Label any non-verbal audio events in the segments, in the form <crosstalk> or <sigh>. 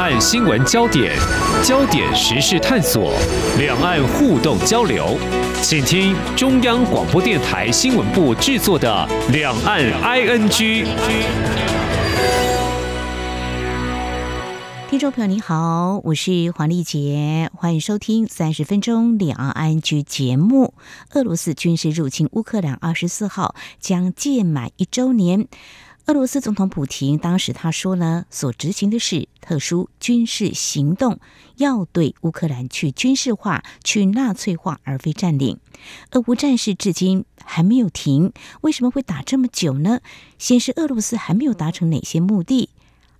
岸新闻焦点、焦点时事探索、两岸互动交流，请听中央广播电台新闻部制作的《两岸 ING》。听众朋友你好，我是黄丽杰，欢迎收听三十分钟两岸 ING 节目。俄罗斯军事入侵乌克兰二十四号将届满一周年。俄罗斯总统普廷当时他说呢，所执行的是特殊军事行动，要对乌克兰去军事化、去纳粹化，而非占领。俄乌战事至今还没有停，为什么会打这么久呢？显示俄罗斯还没有达成哪些目的。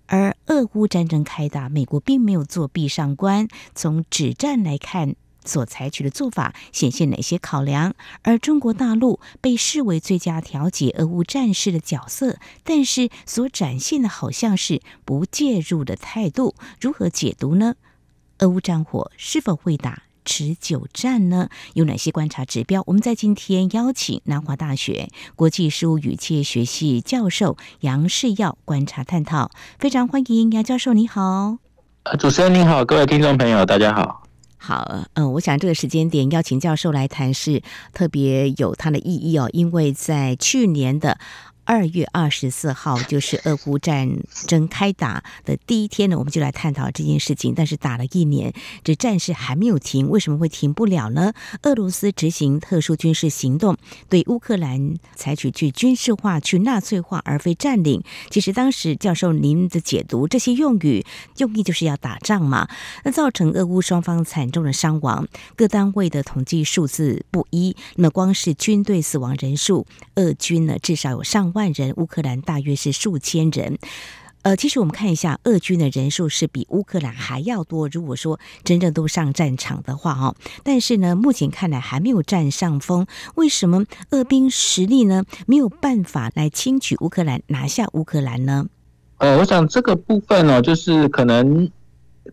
而俄乌战争开打，美国并没有做壁上观。从止战来看，所采取的做法显现哪些考量？而中国大陆被视为最佳调解俄乌战事的角色，但是所展现的好像是不介入的态度，如何解读呢？俄乌战火是否会打持久战呢？有哪些观察指标？我们在今天邀请南华大学国际事务与企业学系教授杨世耀观察探讨。非常欢迎杨教授，你好。主持人您好，各位听众朋友，大家好。好，嗯，我想这个时间点邀请教授来谈是特别有它的意义哦，因为在去年的。二月二十四号就是俄乌战争开打的第一天呢，我们就来探讨这件事情。但是打了一年，这战事还没有停，为什么会停不了呢？俄罗斯执行特殊军事行动，对乌克兰采取去军事化、去纳粹化，而非占领。其实当时教授您的解读，这些用语用意就是要打仗嘛。那造成俄乌双方惨重的伤亡，各单位的统计数字不一。那么光是军队死亡人数，俄军呢至少有上万。万人，乌克兰大约是数千人。呃，其实我们看一下，俄军的人数是比乌克兰还要多。如果说真正都上战场的话，哦，但是呢，目前看来还没有占上风。为什么俄兵实力呢没有办法来轻取乌克兰，拿下乌克兰呢？呃，我想这个部分呢，就是可能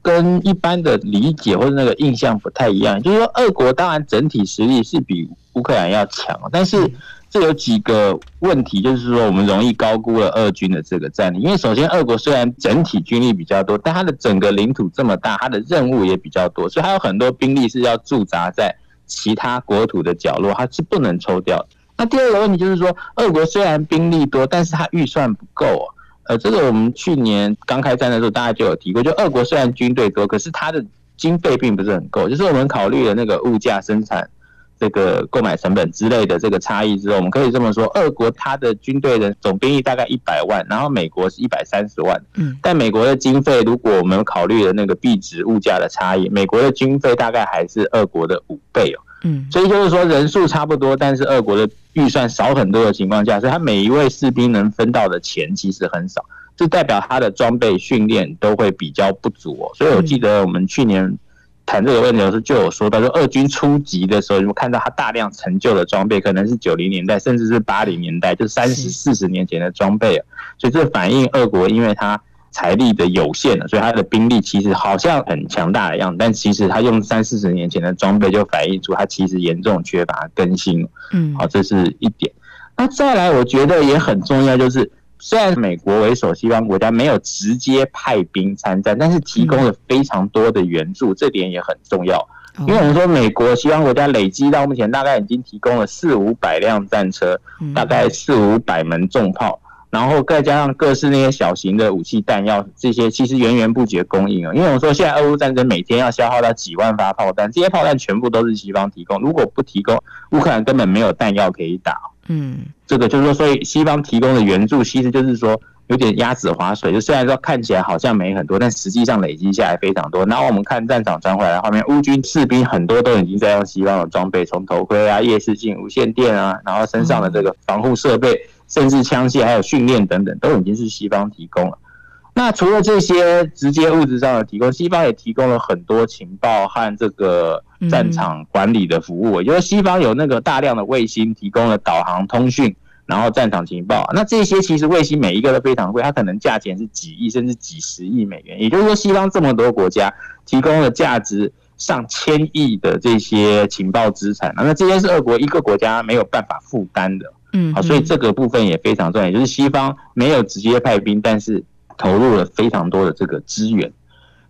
跟一般的理解或者那个印象不太一样。就是说，俄国当然整体实力是比乌克兰要强，但是。这有几个问题，就是说我们容易高估了俄军的这个战力。因为首先，俄国虽然整体军力比较多，但它的整个领土这么大，它的任务也比较多，所以它有很多兵力是要驻扎在其他国土的角落，它是不能抽调。那第二个问题就是说，俄国虽然兵力多，但是它预算不够啊。呃，这个我们去年刚开战的时候，大家就有提过，就俄国虽然军队多，可是它的经费并不是很够，就是我们考虑的那个物价生产。这个购买成本之类的这个差异之后，我们可以这么说：俄国它的军队的总兵力大概一百万，然后美国是一百三十万。嗯，但美国的经费，如果我们考虑的那个币值物价的差异，美国的军费大概还是俄国的五倍哦。嗯，所以就是说人数差不多，但是俄国的预算少很多的情况下，所以他每一位士兵能分到的钱其实很少，这代表他的装备训练都会比较不足哦。所以我记得我们去年。谈这个问题的时候，就有说到，说俄军初级的时候，你们看到他大量陈旧的装备，可能是九零年代，甚至是八零年代，就三十四十年前的装备，所以这反映俄国因为他财力的有限，所以他的兵力其实好像很强大的样子，但其实他用三四十年前的装备，就反映出他其实严重缺乏更新。嗯，好，这是一点。那再来，我觉得也很重要，就是。虽然美国为首西方国家没有直接派兵参战，但是提供了非常多的援助，这点也很重要。因为我们说美国西方国家累积到目前大概已经提供了四五百辆战车，大概四五百门重炮，然后再加上各式那些小型的武器弹药，这些其实源源不绝供应啊。因为我们说现在俄乌战争每天要消耗到几万发炮弹，这些炮弹全部都是西方提供，如果不提供，乌克兰根本没有弹药可以打。嗯，这个就是说，所以西方提供的援助，其实就是说有点鸭子划水。就虽然说看起来好像没很多，但实际上累积下来非常多。然后我们看战场传回来的画面，乌军士兵很多都已经在用西方的装备，从头盔啊、夜视镜、无线电啊，然后身上的这个防护设备，甚至枪械还有训练等等，都已经是西方提供了。那除了这些直接物质上的提供，西方也提供了很多情报和这个战场管理的服务。也就是西方有那个大量的卫星提供了导航、通讯，然后战场情报。那这些其实卫星每一个都非常贵，它可能价钱是几亿甚至几十亿美元。也就是说，西方这么多国家提供了价值上千亿的这些情报资产，那这些是俄国一个国家没有办法负担的。嗯，好，所以这个部分也非常重要，也就是西方没有直接派兵，但是。投入了非常多的这个资源，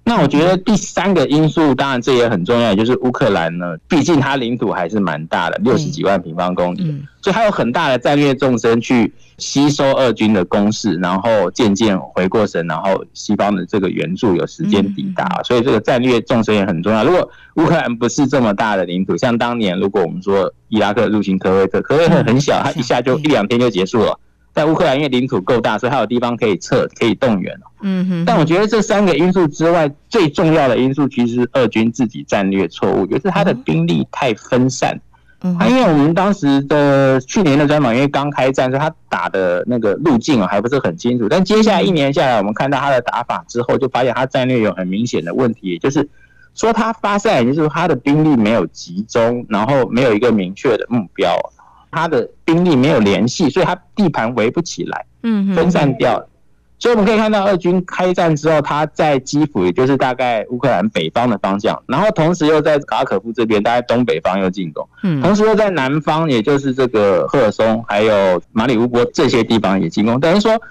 那我觉得第三个因素，当然这也很重要，就是乌克兰呢，毕竟它领土还是蛮大的，六十几万平方公里，所以它有很大的战略纵深去吸收俄军的攻势，然后渐渐回过神，然后西方的这个援助有时间抵达，所以这个战略纵深也很重要。如果乌克兰不是这么大的领土，像当年如果我们说伊拉克入侵科威特，科威特很小，它一下就一两天就结束了。在乌克兰，因为领土够大，所以它有地方可以撤，可以动员。嗯哼。但我觉得这三个因素之外，最重要的因素其实是俄军自己战略错误，就是他的兵力太分散。嗯。因为我们当时的去年的专访，因为刚开战，所以他打的那个路径还不是很清楚。但接下来一年下来，我们看到他的打法之后，就发现他战略有很明显的问题，就是说他发散，也就是他的兵力没有集中，然后没有一个明确的目标。他的兵力没有联系，所以他地盘围不起来，嗯，分散掉了。所以我们可以看到，俄军开战之后，他在基辅，也就是大概乌克兰北方的方向，然后同时又在卡可夫这边，大概东北方又进攻，嗯，同时又在南方，也就是这个赫尔松还有马里乌波这些地方也进攻。等于说，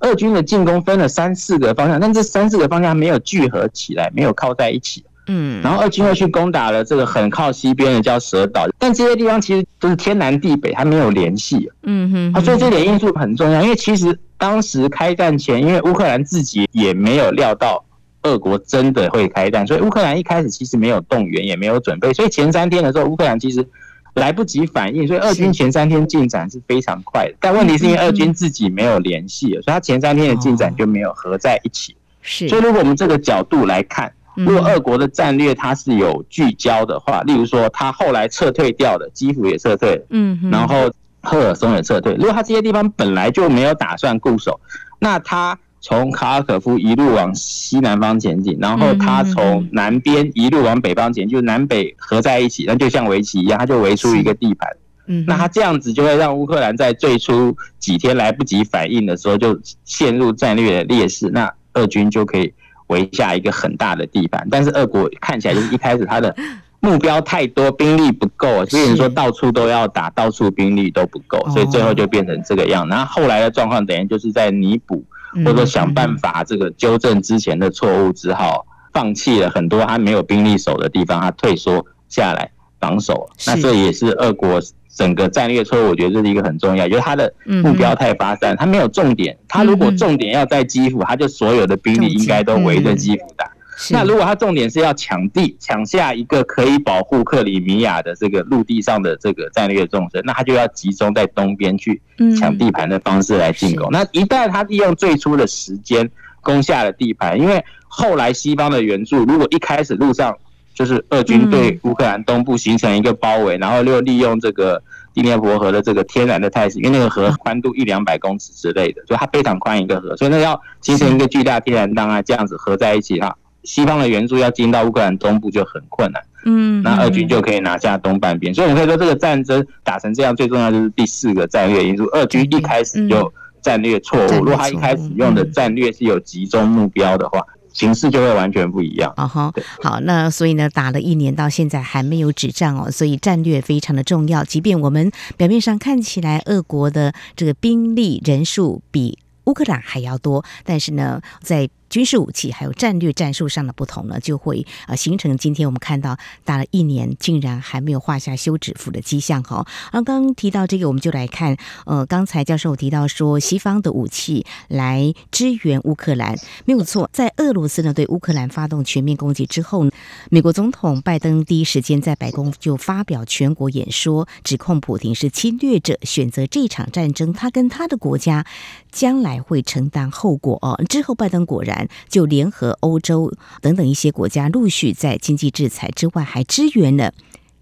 俄军的进攻分了三四个方向，但这三四个方向没有聚合起来，没有靠在一起。嗯，然后二军又去攻打了这个很靠西边的叫蛇岛，但这些地方其实都是天南地北，它没有联系。嗯哼，啊，所以这点因素很重要，因为其实当时开战前，因为乌克兰自己也没有料到俄国真的会开战，所以乌克兰一开始其实没有动员，也没有准备，所以前三天的时候，乌克兰其实来不及反应，所以俄军前三天进展是非常快的。但问题是因为俄军自己没有联系，所以他前三天的进展就没有合在一起。是，所以如果我们这个角度来看。如果俄国的战略它是有聚焦的话，例如说他后来撤退掉的基辅也撤退，嗯，然后赫尔松也撤退。如果它这些地方本来就没有打算固守，那他从卡尔可夫一路往西南方前进，然后他从南边一路往北方前进，就南北合在一起，那就像围棋一样，他就围出一个地盘。嗯，那他这样子就会让乌克兰在最初几天来不及反应的时候就陷入战略的劣势，那俄军就可以。围下一个很大的地盘，但是俄国看起来就是一开始他的目标太多，兵力不够，所以说到处都要打，到处兵力都不够，所以最后就变成这个样。然后后来的状况等于就是在弥补或者想办法这个纠正之前的错误，之后放弃了很多他没有兵力守的地方，他退缩下来防守。那这也是俄国。整个战略错误，我觉得这是一个很重要，就是他的目标太发散，他没有重点。他如果重点要在基辅，他就所有的兵力应该都围着基辅打。那如果他重点是要抢地，抢下一个可以保护克里米亚的这个陆地上的这个战略纵深，那他就要集中在东边去抢地盘的方式来进攻。那一旦他利用最初的时间攻下了地盘，因为后来西方的援助，如果一开始路上。就是俄军对乌克兰东部形成一个包围，然后又利用这个第聂伯河的这个天然的态势，因为那个河宽度一两百公尺之类的，就它非常宽一个河，所以那要形成一个巨大天然档啊，这样子合在一起哈，西方的援助要进到乌克兰东部就很困难。嗯，那俄军就可以拿下东半边，所以我们可以说这个战争打成这样，最重要就是第四个战略因素，俄军一开始就战略错误，如果他一开始用的战略是有集中目标的话。形势就会完全不一样。哦哈，好，那所以呢，打了一年到现在还没有止战哦，所以战略非常的重要。即便我们表面上看起来俄国的这个兵力人数比乌克兰还要多，但是呢，在军事武器还有战略战术上的不同呢，就会呃形成今天我们看到打了一年，竟然还没有画下休止符的迹象哈。刚刚提到这个，我们就来看呃，刚才教授提到说西方的武器来支援乌克兰没有错，在俄罗斯呢对乌克兰发动全面攻击之后，美国总统拜登第一时间在白宫就发表全国演说，指控普京是侵略者，选择这场战争，他跟他的国家将来会承担后果哦。之后拜登果然。就联合欧洲等等一些国家，陆续在经济制裁之外，还支援了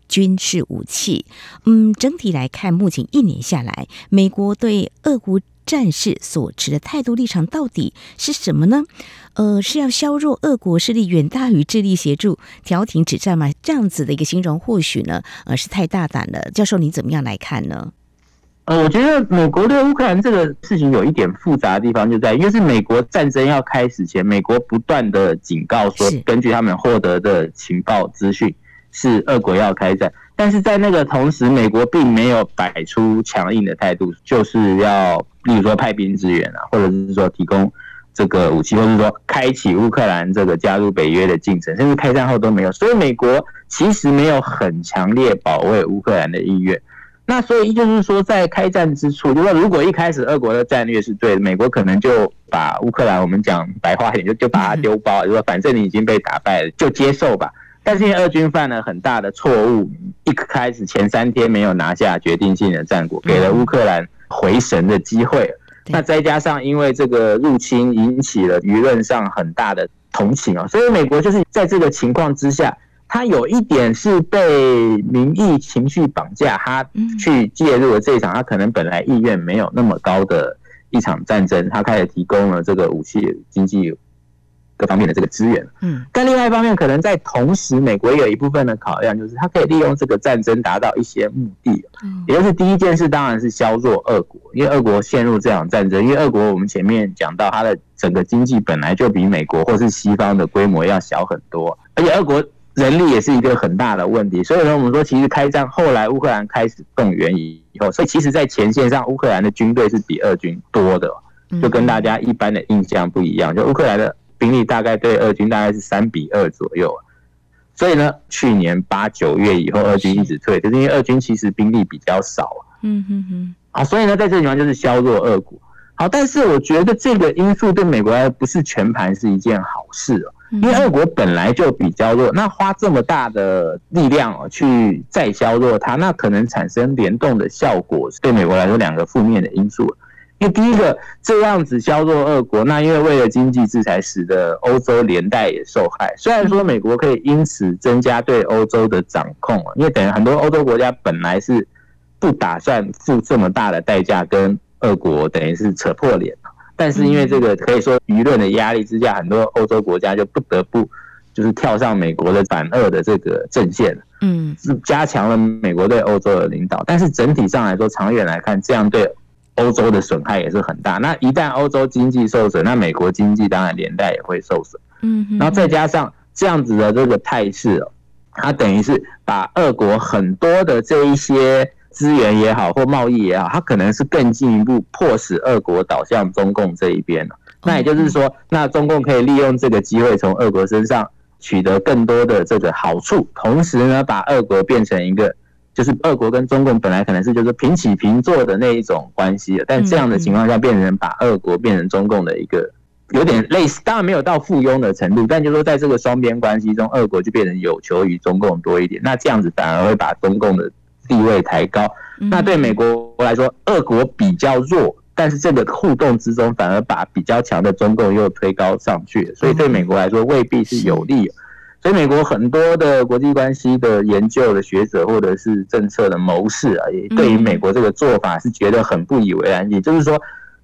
军事武器。嗯，整体来看，目前一年下来，美国对俄乌战事所持的态度立场到底是什么呢？呃，是要削弱俄国势力，远大于致力协助调停止战吗？这样子的一个形容，或许呢，呃，是太大胆了。教授，你怎么样来看呢？呃，我觉得美国对乌克兰这个事情有一点复杂的地方，就在于，因为是美国战争要开始前，美国不断的警告说，根据他们获得的情报资讯，是俄国要开战。但是在那个同时，美国并没有摆出强硬的态度，就是要，例如说派兵支援啊，或者是说提供这个武器，或者说开启乌克兰这个加入北约的进程，甚至开战后都没有。所以美国其实没有很强烈保卫乌克兰的意愿。那所以就是说，在开战之初，就说如果一开始俄国的战略是对的，美国可能就把乌克兰，我们讲白话一点，就就把它丢包，就说反正你已经被打败了，就接受吧。但是因为俄军犯了很大的错误，一开始前三天没有拿下决定性的战果，给了乌克兰回神的机会。那再加上因为这个入侵引起了舆论上很大的同情啊，所以美国就是在这个情况之下。他有一点是被民意情绪绑架，他去介入了这一场，他可能本来意愿没有那么高的一场战争，他开始提供了这个武器、经济各方面的这个资源。嗯，但另外一方面，可能在同时，美国也有一部分的考量，就是他可以利用这个战争达到一些目的。嗯，也就是第一件事，当然是削弱俄国，因为俄国陷入这场战争，因为俄国我们前面讲到，它的整个经济本来就比美国或是西方的规模要小很多，而且俄国。人力也是一个很大的问题，所以呢，我们说其实开战后来乌克兰开始动员以后，所以其实，在前线上乌克兰的军队是比俄军多的，就跟大家一般的印象不一样。就乌克兰的兵力大概对俄军大概是三比二左右，所以呢，去年八九月以后，俄军一直退，就是因为俄军其实兵力比较少。嗯哼哼。好，所以呢，在这个地方就是削弱俄国。好，但是我觉得这个因素对美国来说不是全盘是一件好事哦。因为俄国本来就比较弱，那花这么大的力量哦去再削弱它，那可能产生联动的效果，对美国来说两个负面的因素。因为第一个这样子削弱俄国，那因为为了经济制裁，使得欧洲连带也受害。虽然说美国可以因此增加对欧洲的掌控，因为等于很多欧洲国家本来是不打算付这么大的代价跟俄国等于是扯破脸。但是因为这个可以说舆论的压力之下，很多欧洲国家就不得不 <laughs> 就是跳上美国的反俄的这个阵线，嗯，是加强了美国对欧洲的领导。但是整体上来说，长远来看，这样对欧洲的损害也是很大。那一旦欧洲经济受损，那美国经济当然连带也会受损。嗯，然后再加上这样子的这个态势哦，它等于是把俄国很多的这一些。资源也好，或贸易也好，它可能是更进一步迫使俄国倒向中共这一边了。那也就是说，那中共可以利用这个机会从俄国身上取得更多的这个好处，同时呢，把俄国变成一个，就是俄国跟中共本来可能是就是平起平坐的那一种关系，但这样的情况下变成把俄国变成中共的一个有点类似，当然没有到附庸的程度，但就是说在这个双边关系中，俄国就变成有求于中共多一点。那这样子反而会把中共的。地位抬高，那对美国来说，俄国比较弱，但是这个互动之中，反而把比较强的中共又推高上去，所以对美国来说未必是有利。所以美国很多的国际关系的研究的学者或者是政策的谋士啊，也对于美国这个做法是觉得很不以为然。也就是说，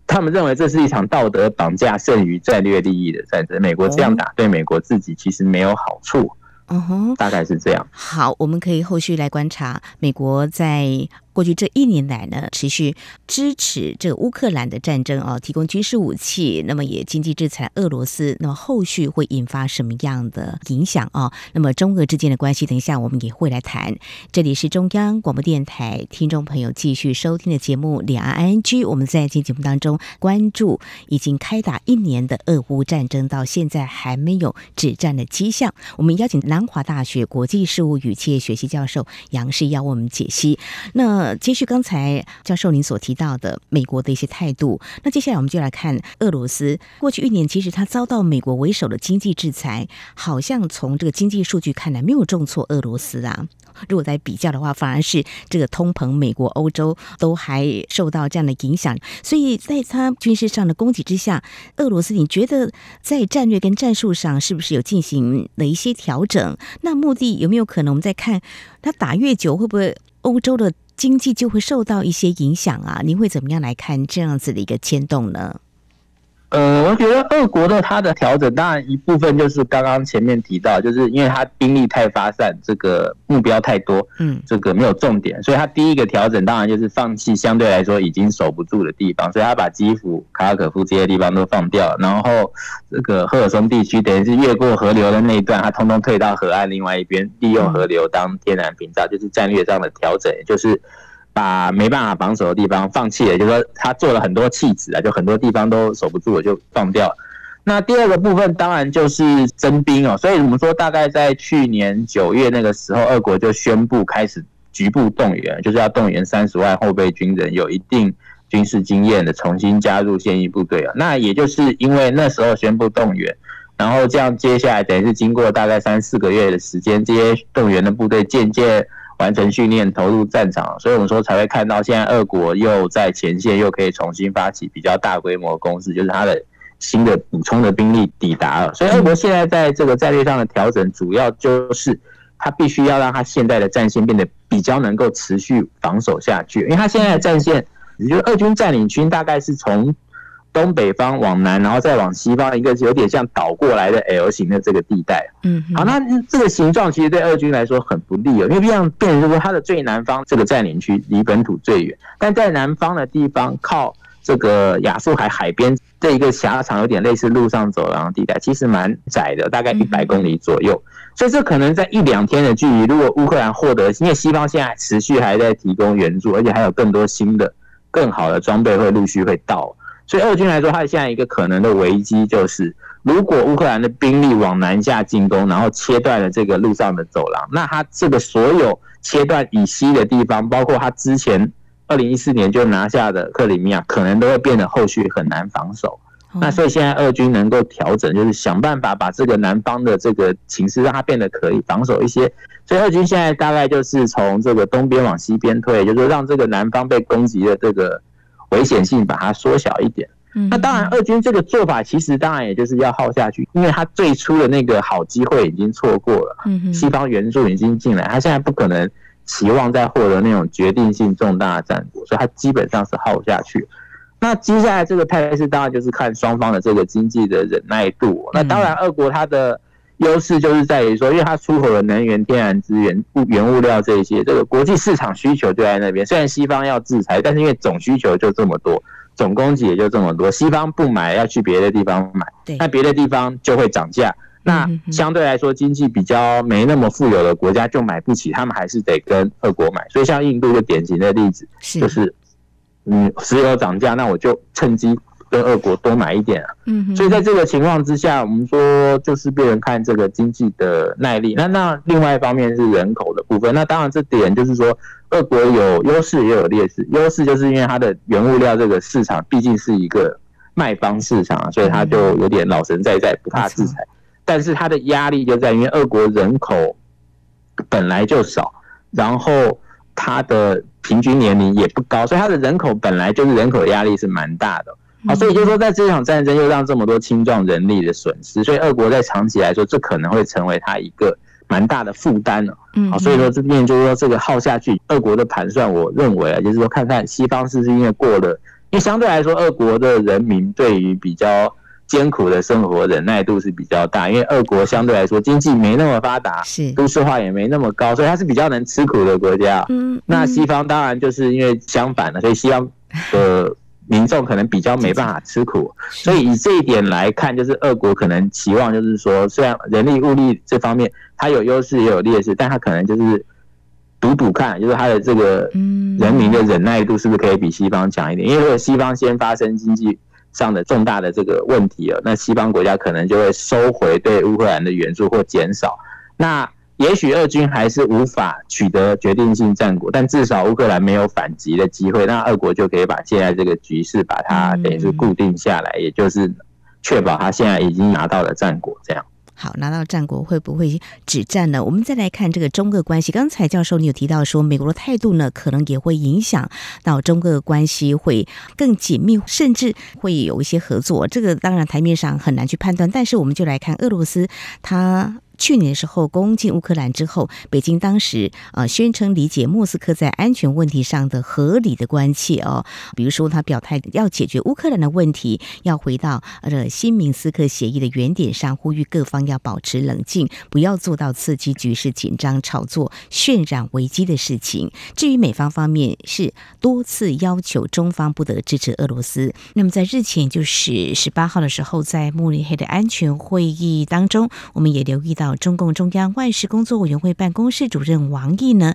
他们认为这是一场道德绑架胜于战略利益的战争。美国这样打，对美国自己其实没有好处。嗯哼，大概是这样。好，我们可以后续来观察美国在。过去这一年来呢，持续支持这个乌克兰的战争啊，提供军事武器，那么也经济制裁俄罗斯，那么后续会引发什么样的影响啊？那么中俄之间的关系，等一下我们也会来谈。这里是中央广播电台听众朋友继续收听的节目《两岸 ING》，我们在今天节目当中关注已经开打一年的俄乌战争，到现在还没有止战的迹象。我们邀请南华大学国际事务与企业学系教授杨世耀为我们解析。那呃，接续刚才教授您所提到的美国的一些态度，那接下来我们就来看俄罗斯。过去一年，其实它遭到美国为首的经济制裁，好像从这个经济数据看来没有重挫俄罗斯啊。如果在比较的话，反而是这个通膨，美国、欧洲都还受到这样的影响。所以在它军事上的攻击之下，俄罗斯，你觉得在战略跟战术上是不是有进行了一些调整？那目的有没有可能？我们再看它打越久，会不会欧洲的？经济就会受到一些影响啊！您会怎么样来看这样子的一个牵动呢？呃，我觉得俄国的它的调整，当然一部分就是刚刚前面提到，就是因为它兵力太发散，这个目标太多，嗯，这个没有重点，所以它第一个调整当然就是放弃相对来说已经守不住的地方，所以他把基辅、卡尔可夫这些地方都放掉，然后这个赫尔松地区等于是越过河流的那一段，它通通退到河岸另外一边，利用河流当天然屏障，就是战略上的调整，就是。把没办法防守的地方放弃了，就是说他做了很多弃子啊，就很多地方都守不住了，就放掉了。那第二个部分当然就是征兵哦，所以我们说大概在去年九月那个时候，俄国就宣布开始局部动员，就是要动员三十万后备军人，有一定军事经验的重新加入现役部队啊。那也就是因为那时候宣布动员，然后这样接下来等于是经过大概三四个月的时间，这些动员的部队渐渐完成训练，投入战场，所以我们说才会看到现在俄国又在前线又可以重新发起比较大规模的攻势，就是它的。新的补充的兵力抵达了，所以俄国现在在这个战略上的调整，主要就是他必须要让他现在的战线变得比较能够持续防守下去，因为他现在的战线，也就是俄军占领区大概是从东北方往南，然后再往西方，一个有点像倒过来的 L 型的这个地带。嗯，好，那这个形状其实对俄军来说很不利哦，因为这样变成就是说它的最南方这个占领区离本土最远，但在南方的地方靠这个亚速海海边。这一个狭长有点类似陆上走廊的地带，其实蛮窄的，大概一百公里左右。所以这可能在一两天的距离，如果乌克兰获得，因为西方现在持续还在提供援助，而且还有更多新的、更好的装备会陆续会到。所以俄军来说，它现在一个可能的危机就是，如果乌克兰的兵力往南下进攻，然后切断了这个路上的走廊，那它这个所有切断以西的地方，包括它之前。二零一四年就拿下的克里米亚，可能都会变得后续很难防守。那所以现在俄军能够调整，就是想办法把这个南方的这个情势让它变得可以防守一些。所以俄军现在大概就是从这个东边往西边退，就是让这个南方被攻击的这个危险性把它缩小一点。那当然，俄军这个做法其实当然也就是要耗下去，因为他最初的那个好机会已经错过了。西方援助已经进来，他现在不可能。期望再获得那种决定性重大的战果，所以他基本上是耗下去。那接下来这个态势当然就是看双方的这个经济的忍耐度。那当然，俄国它的优势就是在于说，因为它出口的能源、天然资源、物原物料这一些，这个国际市场需求就在那边。虽然西方要制裁，但是因为总需求就这么多，总供给也就这么多，西方不买要去别的地方买，那别的地方就会涨价。那相对来说，经济比较没那么富有的国家就买不起，他们还是得跟俄国买。所以像印度就典型的例子，就是嗯，石油涨价，那我就趁机跟俄国多买一点啊。嗯，所以在这个情况之下，我们说就是别人看这个经济的耐力。那那另外一方面是人口的部分。那当然这点就是说，俄国有优势也有劣势。优势就是因为它的原物料这个市场毕竟是一个卖方市场，所以它就有点老神在在，不怕制裁。但是它的压力就在于，因为俄国人口本来就少，然后它的平均年龄也不高，所以它的人口本来就是人口压力是蛮大的。好，所以就是说，在这场战争又让这么多青壮人力的损失，所以俄国在长期来说，这可能会成为它一个蛮大的负担了。好，所以说这边就是说，这个耗下去，俄国的盘算，我认为啊，就是说，看看西方是不是因为过了，因为相对来说，俄国的人民对于比较。艰苦的生活忍耐度是比较大，因为俄国相对来说经济没那么发达，是都市化也没那么高，所以它是比较能吃苦的国家。嗯，那西方当然就是因为相反了，所以西方的民众可能比较没办法吃苦，所以以这一点来看，就是俄国可能期望就是说，虽然人力物力这方面它有优势也有劣势，但它可能就是赌赌看，就是它的这个人民的忍耐度是不是可以比西方强一点？因为如果西方先发生经济。上的重大的这个问题了，那西方国家可能就会收回对乌克兰的援助或减少。那也许俄军还是无法取得决定性战果，但至少乌克兰没有反击的机会，那俄国就可以把现在这个局势把它等于是固定下来，也就是确保他现在已经拿到了战果，这样。好，拿到战果会不会止战呢？我们再来看这个中俄关系。刚才教授你有提到说，美国的态度呢，可能也会影响到中俄关系会更紧密，甚至会有一些合作。这个当然台面上很难去判断，但是我们就来看俄罗斯，它。去年的时候攻进乌克兰之后，北京当时呃宣称理解莫斯科在安全问题上的合理的关切哦，比如说他表态要解决乌克兰的问题，要回到呃新明斯克协议的原点上，呼吁各方要保持冷静，不要做到刺激局势紧张、炒作渲染危机的事情。至于美方方面是多次要求中方不得支持俄罗斯，那么在日前就是十八号的时候，在慕尼黑的安全会议当中，我们也留意到。中共中央外事工作委员会办公室主任王毅呢，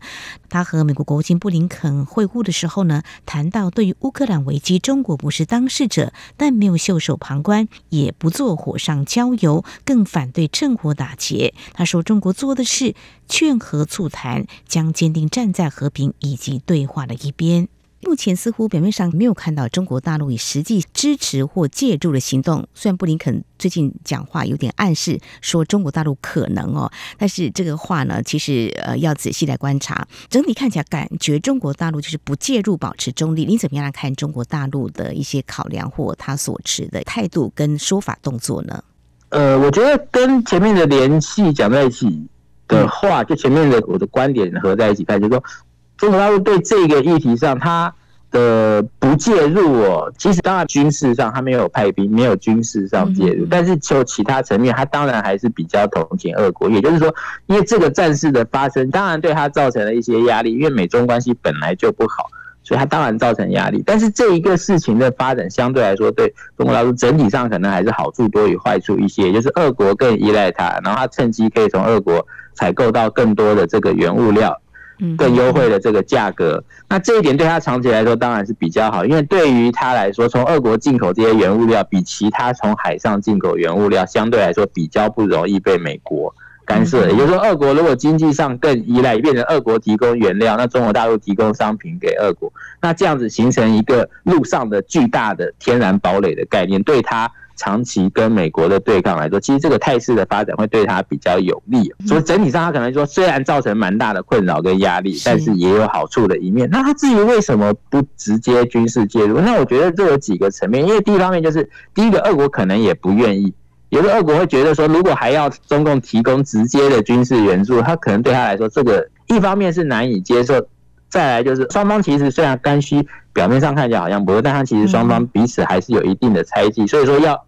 他和美国国务卿布林肯会晤的时候呢，谈到对于乌克兰危机，中国不是当事者，但没有袖手旁观，也不做火上浇油，更反对趁火打劫。他说，中国做的是劝和促谈，将坚定站在和平以及对话的一边。目前似乎表面上没有看到中国大陆以实际支持或介入的行动。虽然布林肯最近讲话有点暗示说中国大陆可能哦，但是这个话呢，其实呃要仔细来观察。整体看起来感觉中国大陆就是不介入，保持中立。你怎么样来看中国大陆的一些考量或他所持的态度跟说法动作呢？呃，我觉得跟前面的联系讲在一起的话，就前面的我的观点合在一起看，就是说。中国大陆对这个议题上，它的不介入哦，其实当然军事上他没有派兵，没有军事上介入，但是就其他层面，他当然还是比较同情俄国。也就是说，因为这个战事的发生，当然对他造成了一些压力，因为美中关系本来就不好，所以它当然造成压力。但是这一个事情的发展，相对来说对中国大陆整体上可能还是好处多于坏处一些，就是俄国更依赖它，然后它趁机可以从俄国采购到更多的这个原物料。更优惠的这个价格，那这一点对他长期来说当然是比较好，因为对于他来说，从俄国进口这些原物料，比其他从海上进口原物料相对来说比较不容易被美国干涉。也就是说，俄国如果经济上更依赖，变成俄国提供原料，那中国大陆提供商品给俄国，那这样子形成一个陆上的巨大的天然堡垒的概念，对他。长期跟美国的对抗来说，其实这个态势的发展会对他比较有利。所以整体上，他可能说虽然造成蛮大的困扰跟压力，但是也有好处的一面。那他至于为什么不直接军事介入？那我觉得这有几个层面。因为第一方面就是，第一个，俄国可能也不愿意。有的俄国会觉得说，如果还要中共提供直接的军事援助，他可能对他来说，这个一方面是难以接受。再来就是双方其实虽然干虚，表面上看起来好像不错，但他其实双方彼此还是有一定的猜忌，所以说要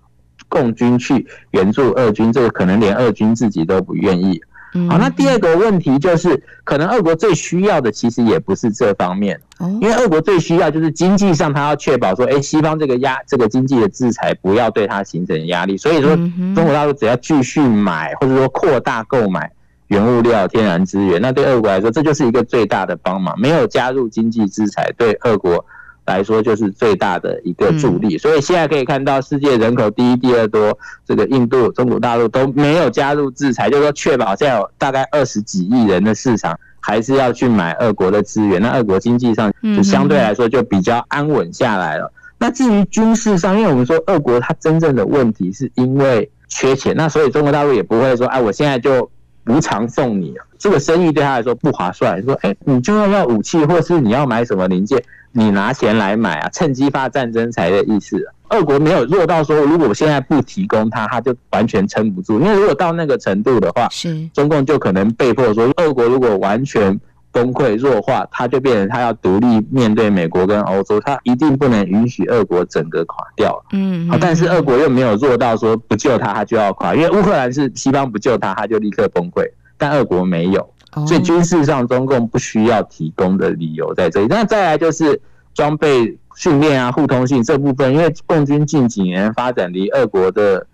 共军去援助俄军，这个可能连俄军自己都不愿意。好，那第二个问题就是，可能俄国最需要的其实也不是这方面，因为俄国最需要就是经济上，他要确保说，哎，西方这个压这个经济的制裁不要对它形成压力，所以说中国大陆只要继续买或者说扩大购买。原物料、天然资源，那对俄国来说，这就是一个最大的帮忙。没有加入经济制裁，对俄国来说就是最大的一个助力。所以现在可以看到，世界人口第一、第二多，这个印度、中国大陆都没有加入制裁，就是说确保现在有大概二十几亿人的市场，还是要去买俄国的资源。那俄国经济上就相对来说就比较安稳下来了。那至于军事上，因为我们说俄国它真正的问题是因为缺钱，那所以中国大陆也不会说，哎，我现在就。无偿送你，这个生意对他来说不划算。说，哎，你就要要武器，或是你要买什么零件，你拿钱来买啊，趁机发战争财的意思。俄国没有弱到说，如果我现在不提供他，他就完全撑不住。因为如果到那个程度的话，是中共就可能被迫说，俄国如果完全崩溃弱化，他就变成他要独立面对美国跟欧洲，他一定不能允许俄国整个垮掉。嗯，好，但是俄国又没有弱到说不救他，他就要垮，因为乌克兰是西方不救他，他就立刻崩溃，但俄国没有，所以军事上中共不需要提供的理由在这里。那再来就是装备训练啊、互通性这部分，因为共军近几年发展离俄国的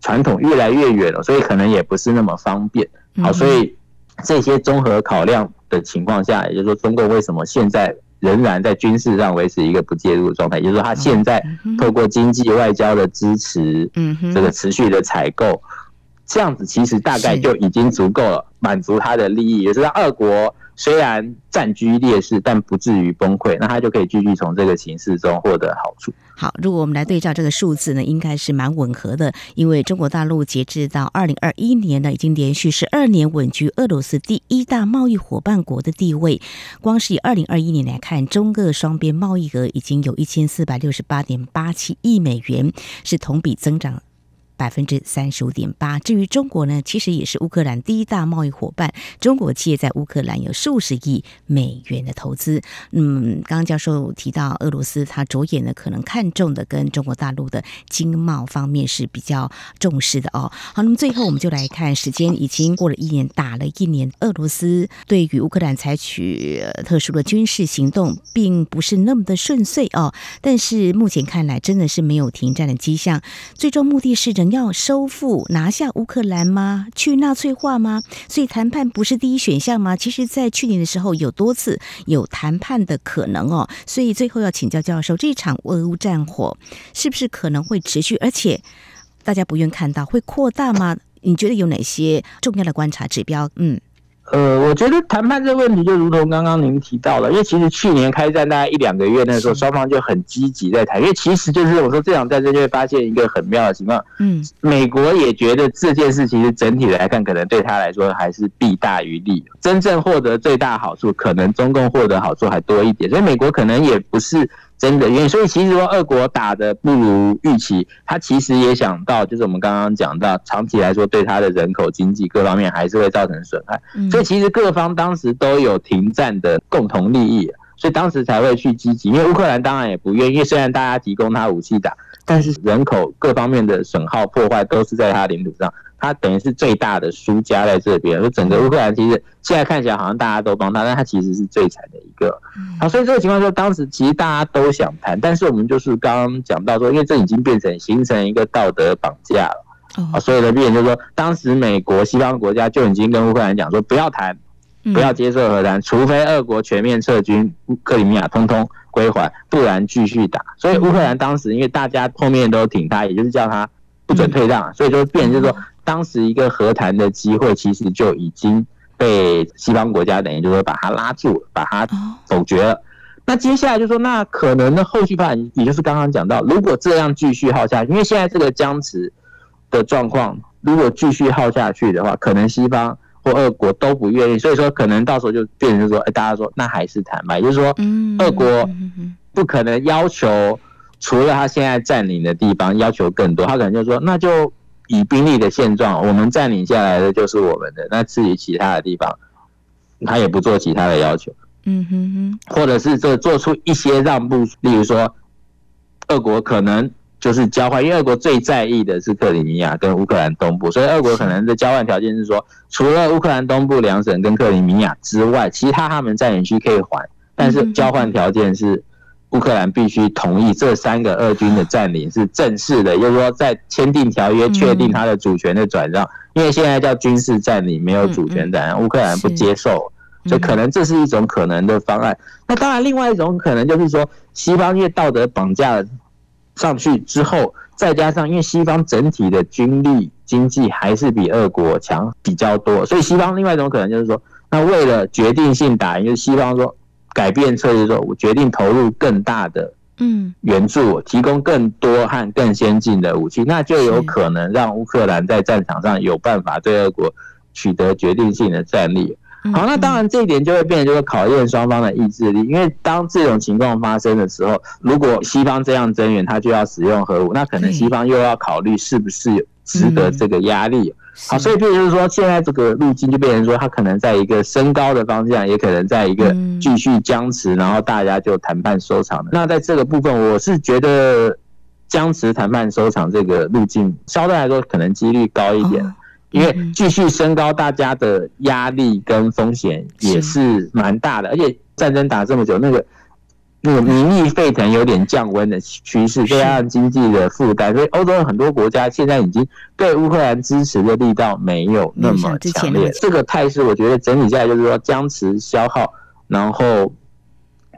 传统越来越远了，所以可能也不是那么方便。好，所以这些综合考量。的情况下，也就是说，中共为什么现在仍然在军事上维持一个不介入的状态？也就是说，他现在透过经济外交的支持，这个持续的采购，这样子其实大概就已经足够了，满足他的利益，也就是让二国。虽然占据劣势，但不至于崩溃，那他就可以继续从这个形势中获得好处。好，如果我们来对照这个数字呢，应该是蛮吻合的，因为中国大陆截至到二零二一年呢，已经连续十二年稳居俄罗斯第一大贸易伙伴国的地位。光是以二零二一年来看，中俄双边贸易额已经有一千四百六十八点八七亿美元，是同比增长。百分之三十五点八。至于中国呢，其实也是乌克兰第一大贸易伙伴。中国企业在乌克兰有数十亿美元的投资。嗯，刚刚教授提到俄罗斯，他着眼呢可能看重的跟中国大陆的经贸方面是比较重视的哦。好，那么最后我们就来看，时间已经过了一年，打了一年，俄罗斯对于乌克兰采取特殊的军事行动，并不是那么的顺遂哦。但是目前看来，真的是没有停战的迹象。最终目的是能要收复拿下乌克兰吗？去纳粹化吗？所以谈判不是第一选项吗？其实，在去年的时候有多次有谈判的可能哦。所以最后要请教教授，这场俄乌战火是不是可能会持续？而且大家不愿看到会扩大吗？你觉得有哪些重要的观察指标？嗯。呃，我觉得谈判这个问题就如同刚刚您提到了，因为其实去年开战大概一两个月那时候，双方就很积极在谈，因为其实就是我说这场战争就会发现一个很妙的情况，嗯，美国也觉得这件事其实整体来看，可能对他来说还是弊大于利，真正获得最大好处，可能中共获得好处还多一点，所以美国可能也不是。真的，因为所以其实说，俄国打的不如预期，他其实也想到，就是我们刚刚讲到，长期来说对他的人口、经济各方面还是会造成损害。所以其实各方当时都有停战的共同利益，所以当时才会去积极。因为乌克兰当然也不愿意，虽然大家提供他武器打，但是人口各方面的损耗破坏都是在他领土上。他等于是最大的输家在这边，就整个乌克兰其实现在看起来好像大家都帮他，但他其实是最惨的一个。好，所以这个情况说，当时其实大家都想谈，但是我们就是刚刚讲到说，因为这已经变成形成一个道德绑架了。啊，所以的变就是说，当时美国西方国家就已经跟乌克兰讲说，不要谈，不要接受和谈，除非俄国全面撤军，克里米亚通通归还，不然继续打。所以乌克兰当时因为大家后面都挺他，也就是叫他不准退让，所以就变就是说。当时一个和谈的机会，其实就已经被西方国家等于就是说把它拉住了，把它否决了。那接下来就说，那可能的后续发展，也就是刚刚讲到，如果这样继续耗下去，因为现在这个僵持的状况，如果继续耗下去的话，可能西方或俄国都不愿意，所以说可能到时候就变成就是说，哎，大家说那还是谈吧，也就是说，俄国不可能要求除了他现在占领的地方要求更多，他可能就说那就。以兵力的现状，我们占领下来的就是我们的。那至于其他的地方，他也不做其他的要求。嗯哼哼，或者是这做出一些让步，例如说，俄国可能就是交换，因为俄国最在意的是克里米亚跟乌克兰东部，所以俄国可能的交换条件是说，除了乌克兰东部两省跟克里米亚之外，其他他们占领区可以还，但是交换条件是。乌克兰必须同意这三个俄军的占领是正式的，也就是说，在签订条约确定他的主权的转让，因为现在叫军事占领，没有主权转让，乌克兰不接受，所以可能这是一种可能的方案。那当然，另外一种可能就是说，西方因为道德绑架上去之后，再加上因为西方整体的军力、经济还是比俄国强比较多，所以西方另外一种可能就是说，那为了决定性打赢，就是西方说。改变策略之后，我决定投入更大的嗯援助，提供更多和更先进的武器，那就有可能让乌克兰在战场上有办法对俄国取得决定性的战力。好，那当然这一点就会变成就是考验双方的意志力，因为当这种情况发生的时候，如果西方这样增援，他就要使用核武，那可能西方又要考虑是不是值得这个压力。好，所以变成就是说，现在这个路径就变成说，它可能在一个升高的方向，也可能在一个继续僵持，然后大家就谈判收场的。那在这个部分，我是觉得僵持谈判收场这个路径，相对来说可能几率高一点，因为继续升高，大家的压力跟风险也是蛮大的，而且战争打这么久，那个。那个民意沸腾，有点降温的趋势，再加上经济的负担，所以欧洲很多国家现在已经对乌克兰支持的力道没有那么强烈。这个态势，我觉得整体下来就是说僵持消耗，然后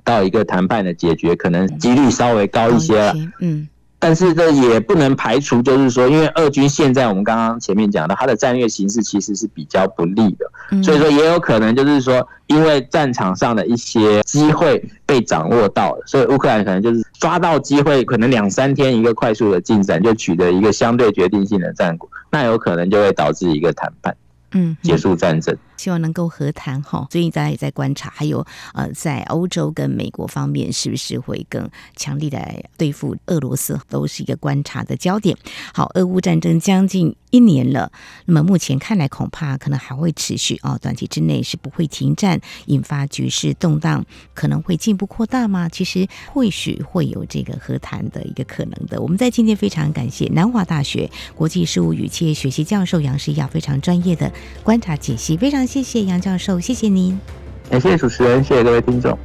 到一个谈判的解决，可能几率稍微高一些了。嗯。但是这也不能排除，就是说，因为俄军现在我们刚刚前面讲到，它的战略形势其实是比较不利的，所以说也有可能就是说，因为战场上的一些机会被掌握到了，所以乌克兰可能就是抓到机会，可能两三天一个快速的进展，就取得一个相对决定性的战果，那有可能就会导致一个谈判，嗯，结束战争。希望能够和谈哈，所以大家也在观察，还有呃，在欧洲跟美国方面是不是会更强力的对付俄罗斯，都是一个观察的焦点。好，俄乌战争将近一年了，那么目前看来恐怕可能还会持续哦，短期之内是不会停战，引发局势动荡，可能会进一步扩大吗？其实或许会有这个和谈的一个可能的。我们在今天非常感谢南华大学国际事务与企业学习教授杨世亚非常专业的观察解析，非常。谢谢杨教授，谢谢您。感谢主持人，谢谢各位听众。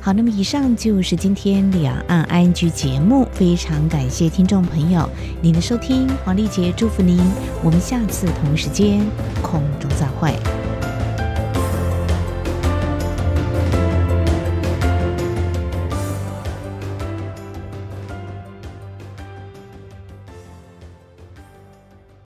好，那么以上就是今天两岸 ING 节目，非常感谢听众朋友您的收听，黄丽杰祝福您，我们下次同一时间空中再会。